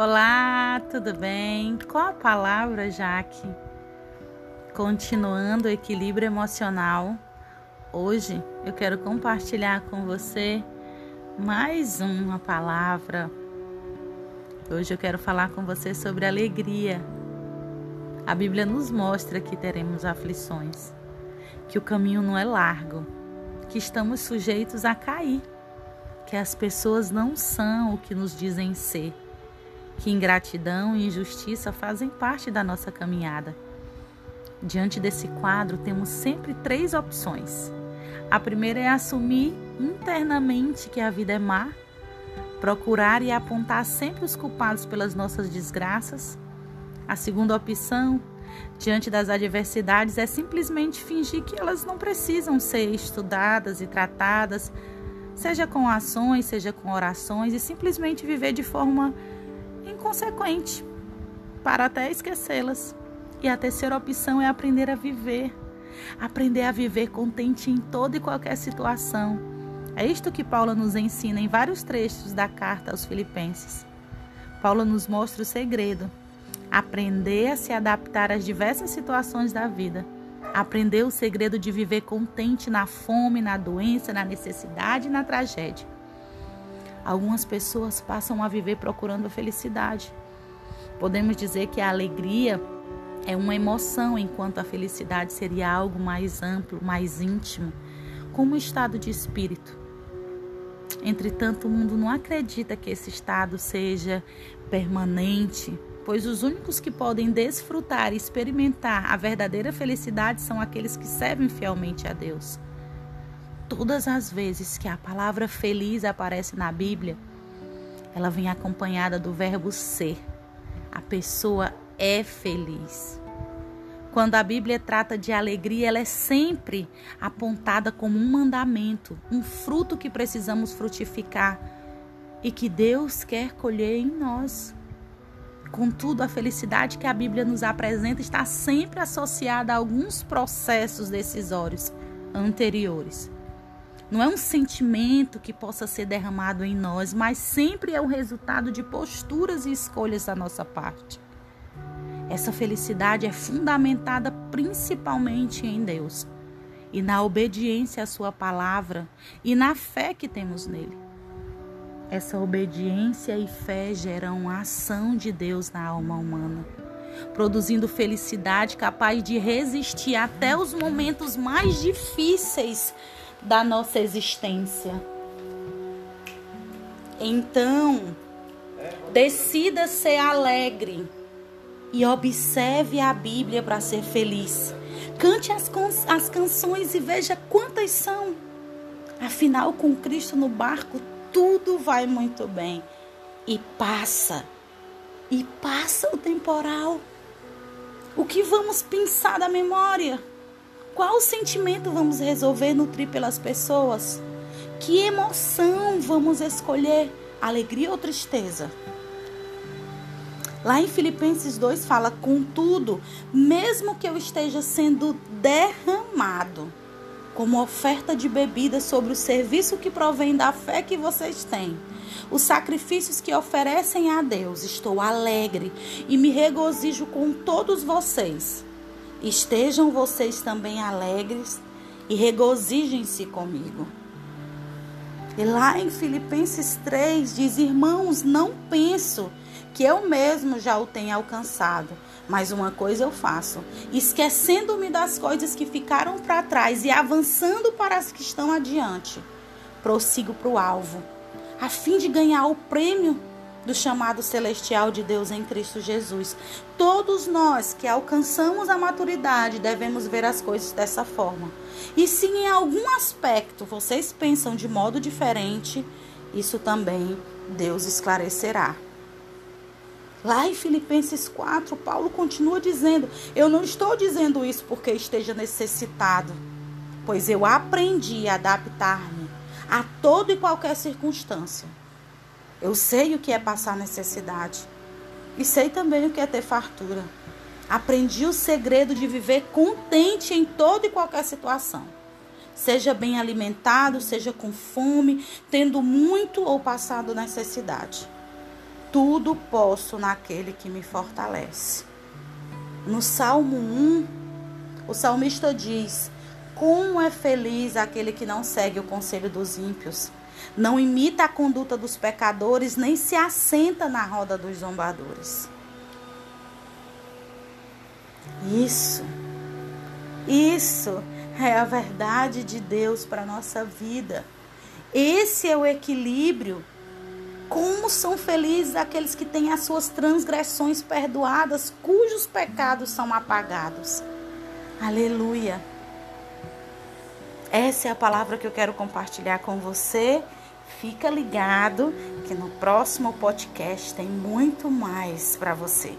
Olá, tudo bem? Qual a palavra, Jaque? Continuando o equilíbrio emocional, hoje eu quero compartilhar com você mais uma palavra. Hoje eu quero falar com você sobre alegria. A Bíblia nos mostra que teremos aflições, que o caminho não é largo, que estamos sujeitos a cair, que as pessoas não são o que nos dizem ser que ingratidão e injustiça fazem parte da nossa caminhada. Diante desse quadro, temos sempre três opções. A primeira é assumir internamente que a vida é má, procurar e apontar sempre os culpados pelas nossas desgraças. A segunda opção, diante das adversidades, é simplesmente fingir que elas não precisam ser estudadas e tratadas, seja com ações, seja com orações, e simplesmente viver de forma inconsequente, para até esquecê-las. E a terceira opção é aprender a viver. Aprender a viver contente em toda e qualquer situação. É isto que Paulo nos ensina em vários trechos da carta aos Filipenses. Paulo nos mostra o segredo: aprender a se adaptar às diversas situações da vida. Aprender o segredo de viver contente na fome, na doença, na necessidade e na tragédia. Algumas pessoas passam a viver procurando a felicidade. Podemos dizer que a alegria é uma emoção, enquanto a felicidade seria algo mais amplo, mais íntimo, como um estado de espírito. Entretanto, o mundo não acredita que esse estado seja permanente, pois os únicos que podem desfrutar e experimentar a verdadeira felicidade são aqueles que servem fielmente a Deus. Todas as vezes que a palavra feliz aparece na Bíblia, ela vem acompanhada do verbo ser. A pessoa é feliz. Quando a Bíblia trata de alegria, ela é sempre apontada como um mandamento, um fruto que precisamos frutificar e que Deus quer colher em nós. Contudo, a felicidade que a Bíblia nos apresenta está sempre associada a alguns processos decisórios anteriores. Não é um sentimento que possa ser derramado em nós, mas sempre é o resultado de posturas e escolhas da nossa parte. Essa felicidade é fundamentada principalmente em Deus e na obediência à Sua palavra e na fé que temos nele. Essa obediência e fé geram a ação de Deus na alma humana, produzindo felicidade capaz de resistir até os momentos mais difíceis da nossa existência. Então, decida ser alegre e observe a Bíblia para ser feliz. Cante as, as canções e veja quantas são. Afinal, com Cristo no barco, tudo vai muito bem. E passa. E passa o temporal. O que vamos pensar da memória? Qual sentimento vamos resolver nutrir pelas pessoas? Que emoção vamos escolher? Alegria ou tristeza? Lá em Filipenses 2 fala: Contudo, mesmo que eu esteja sendo derramado como oferta de bebida sobre o serviço que provém da fé que vocês têm, os sacrifícios que oferecem a Deus, estou alegre e me regozijo com todos vocês. Estejam vocês também alegres e regozijem-se comigo. E lá em Filipenses 3 diz: Irmãos, não penso que eu mesmo já o tenha alcançado, mas uma coisa eu faço, esquecendo-me das coisas que ficaram para trás e avançando para as que estão adiante, prossigo para o alvo, a fim de ganhar o prêmio do chamado celestial de Deus em Cristo Jesus. Todos nós que alcançamos a maturidade devemos ver as coisas dessa forma. E se em algum aspecto vocês pensam de modo diferente, isso também Deus esclarecerá. Lá em Filipenses 4, Paulo continua dizendo: Eu não estou dizendo isso porque esteja necessitado, pois eu aprendi a adaptar-me a toda e qualquer circunstância. Eu sei o que é passar necessidade. E sei também o que é ter fartura. Aprendi o segredo de viver contente em toda e qualquer situação. Seja bem alimentado, seja com fome, tendo muito ou passado necessidade. tudo posso naquele que me fortalece. No Salmo 1, o salmista diz: Como é feliz aquele que não segue o conselho dos ímpios, não imita a conduta dos pecadores, nem se assenta na roda dos zombadores. Isso, isso é a verdade de Deus para a nossa vida. Esse é o equilíbrio. Como são felizes aqueles que têm as suas transgressões perdoadas, cujos pecados são apagados. Aleluia. Essa é a palavra que eu quero compartilhar com você. Fica ligado que no próximo podcast tem muito mais para você.